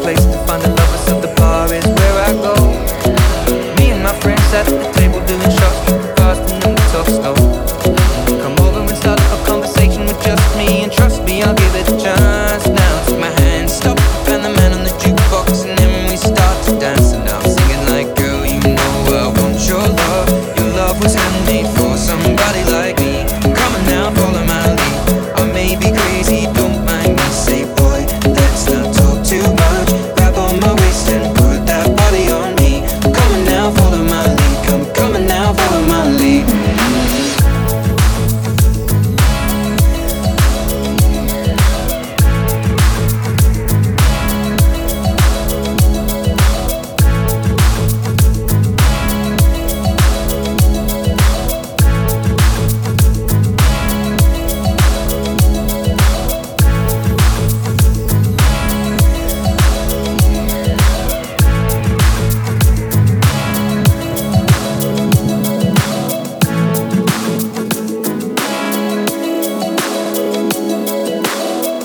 place to find a